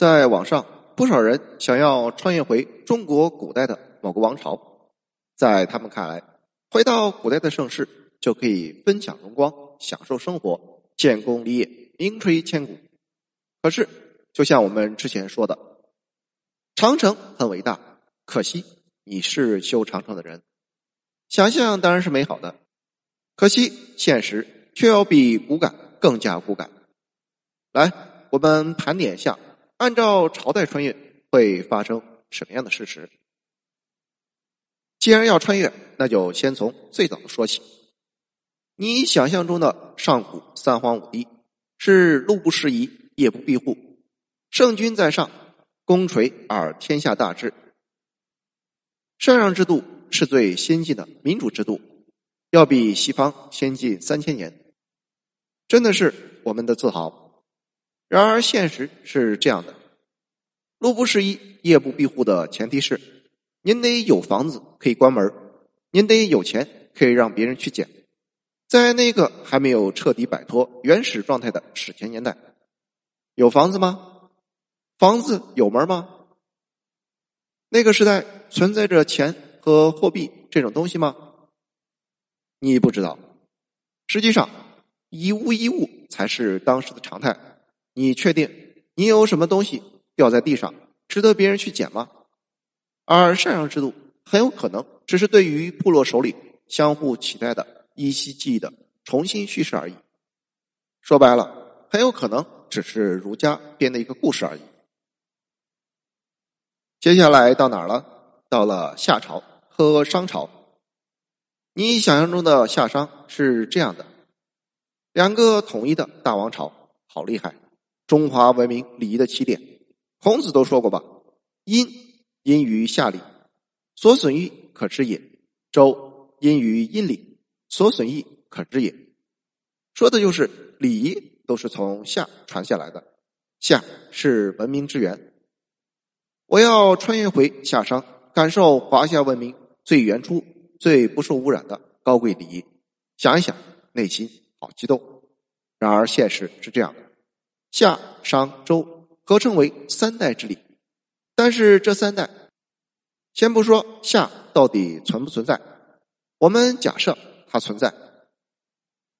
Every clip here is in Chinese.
在网上，不少人想要穿越回中国古代的某个王朝，在他们看来，回到古代的盛世就可以分享荣光、享受生活、建功立业、名垂千古。可是，就像我们之前说的，长城很伟大，可惜你是修长城的人。想象当然是美好的，可惜现实却要比骨感更加骨感。来，我们盘点一下。按照朝代穿越会发生什么样的事实？既然要穿越，那就先从最早的说起。你想象中的上古三皇五帝是路不拾遗、夜不闭户，圣君在上，功垂而天下大治。禅让制度是最先进的民主制度，要比西方先进三千年，真的是我们的自豪。然而，现实是这样的：路不拾遗、夜不闭户的前提是，您得有房子可以关门，您得有钱可以让别人去捡。在那个还没有彻底摆脱原始状态的史前年代，有房子吗？房子有门吗？那个时代存在着钱和货币这种东西吗？你不知道。实际上，一物一物才是当时的常态。你确定你有什么东西掉在地上值得别人去捡吗？而禅让制度很有可能只是对于部落首领相互期待的依稀记忆的重新叙事而已。说白了，很有可能只是儒家编的一个故事而已。接下来到哪儿了？到了夏朝和商朝。你想象中的夏商是这样的：两个统一的大王朝，好厉害。中华文明礼仪的起点，孔子都说过吧：“殷殷于夏礼，所损益可知也；周殷于殷礼，所损益可知也。”说的就是礼仪都是从夏传下来的，夏是文明之源。我要穿越回夏商，感受华夏文明最原初、最不受污染的高贵礼仪。想一想，内心好激动。然而现实是这样的。夏、商、周合称为三代之礼，但是这三代，先不说夏到底存不存在，我们假设它存在，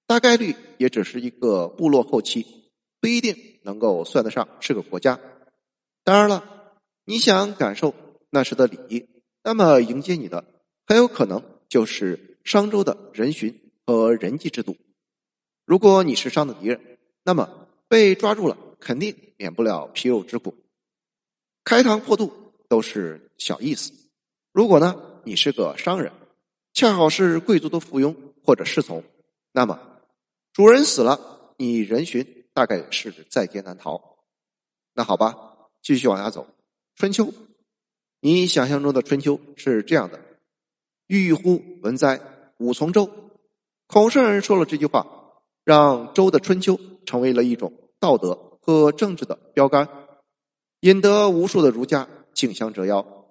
大概率也只是一个部落后期，不一定能够算得上是个国家。当然了，你想感受那时的礼仪，那么迎接你的很有可能就是商周的人巡和人际制度。如果你是商的敌人，那么。被抓住了，肯定免不了皮肉之苦。开膛破肚都是小意思。如果呢，你是个商人，恰好是贵族的附庸或者侍从，那么主人死了，你人寻大概是在劫难逃。那好吧，继续往下走。春秋，你想象中的春秋是这样的：郁郁乎文哉，吾从周。孔圣人说了这句话，让周的春秋成为了一种。道德和政治的标杆，引得无数的儒家竞相折腰。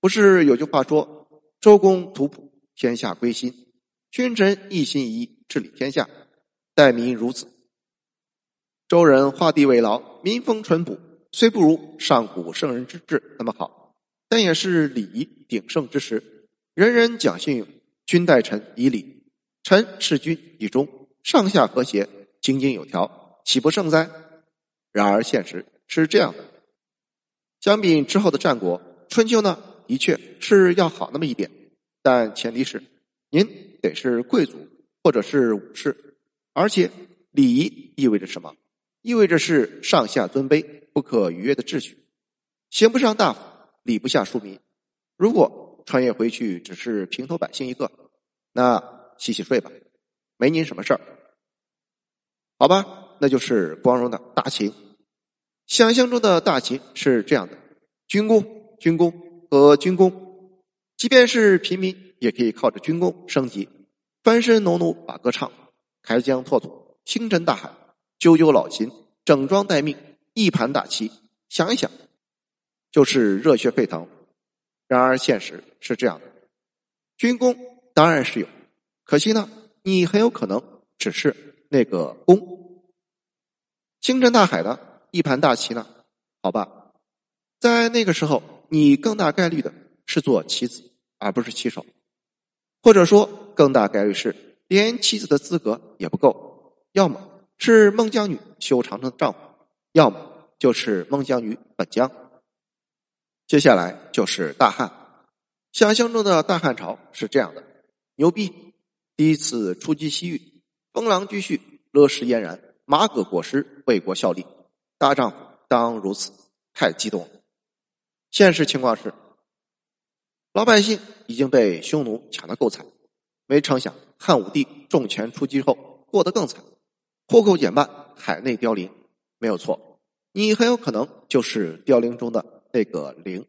不是有句话说：“周公吐哺，天下归心；君臣一心一意治理天下，待民如子。”周人画地为牢，民风淳朴，虽不如上古圣人之治那么好，但也是礼仪鼎盛之时。人人讲信用，君待臣以礼，臣事君以忠，上下和谐，井井有条。岂不胜哉？然而现实是这样的：相比之后的战国，春秋呢，的确是要好那么一点，但前提是您得是贵族或者是武士，而且礼仪意味着什么？意味着是上下尊卑不可逾越的秩序，刑不上大夫，礼不下庶民。如果穿越回去只是平头百姓一个，那洗洗睡吧，没您什么事儿，好吧？那就是光荣的大秦。想象中的大秦是这样的：军功、军功和军功，即便是平民也可以靠着军功升级，翻身农奴把歌唱，开疆拓土，星辰大海，赳赳老秦，整装待命，一盘大棋。想一想，就是热血沸腾。然而现实是这样的：军功当然是有，可惜呢，你很有可能只是那个功。星辰大海呢，一盘大棋呢，好吧，在那个时候，你更大概率的是做棋子，而不是棋手，或者说更大概率是连棋子的资格也不够，要么是孟姜女修长城的丈夫，要么就是孟姜女本将。接下来就是大汉，想象中的大汉朝是这样的：牛逼，第一次出击西域，风狼居胥，乐事嫣然，马革裹尸，为国效力，大丈夫。当如此，太激动了。现实情况是，老百姓已经被匈奴抢得够惨，没成想汉武帝重拳出击后过得更惨，户口减半，海内凋零。没有错，你很有可能就是凋零中的那个零。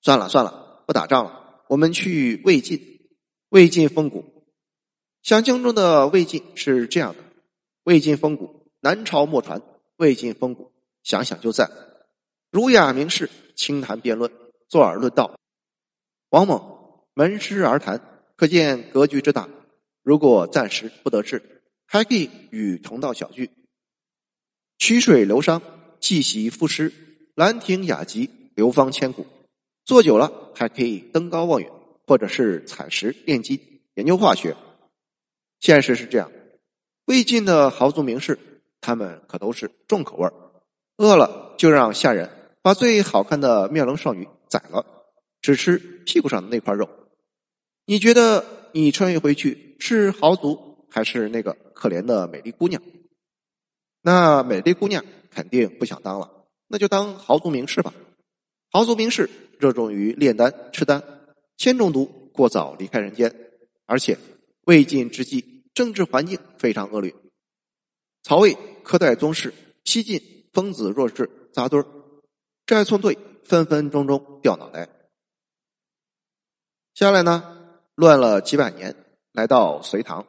算了算了，不打仗了，我们去魏晋。魏晋风骨，想象中的魏晋是这样的：魏晋风骨，南朝末传。魏晋风骨。想想就在，儒雅名士清谈辩论，坐而论道。王猛门师而谈，可见格局之大。如果暂时不得志，还可以与同道小聚。曲水流觞，气息赋诗，兰亭雅集，流芳千古。坐久了，还可以登高望远，或者是采石炼金，研究化学。现实是这样，魏晋的豪族名士，他们可都是重口味。饿了就让下人把最好看的妙龄少女宰了，只吃屁股上的那块肉。你觉得你穿越回去是豪族还是那个可怜的美丽姑娘？那美丽姑娘肯定不想当了，那就当豪族名士吧。豪族名士热衷于炼丹吃丹，铅中毒过早离开人间，而且魏晋之际政治环境非常恶劣，曹魏苛待宗室，西晋。疯子弱智扎堆儿，寨村队分分钟钟掉脑袋。下来呢，乱了几百年，来到隋唐。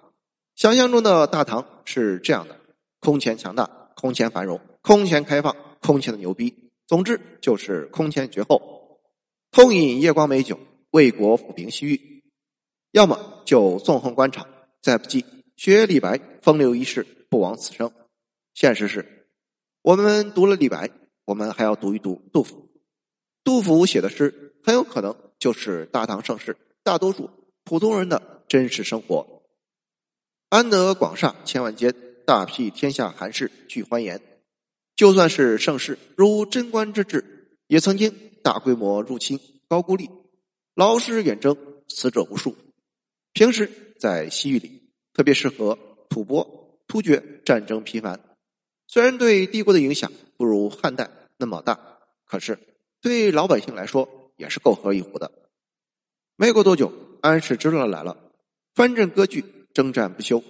想象中的大唐是这样的：空前强大，空前繁荣，空前开放，空前的牛逼。总之就是空前绝后，痛饮夜光美酒，为国抚平西域。要么就纵横官场，再不济学李白，风流一世，不枉此生。现实是。我们读了李白，我们还要读一读杜甫。杜甫写的诗很有可能就是大唐盛世大多数普通人的真实生活。安得广厦千万间，大庇天下寒士俱欢颜。就算是盛世如贞观之治，也曾经大规模入侵高句丽，劳师远征，死者无数。平时在西域里，特别适合吐蕃、突厥战争频繁。虽然对帝国的影响不如汉代那么大，可是对老百姓来说也是够喝一壶的。没过多久，安史之乱来了，藩镇割据，征战不休。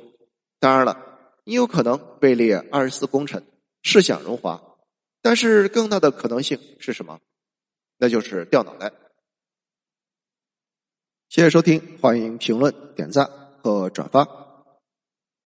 当然了，你有可能位列二十四功臣，世享荣华，但是更大的可能性是什么？那就是掉脑袋。谢谢收听，欢迎评论、点赞和转发。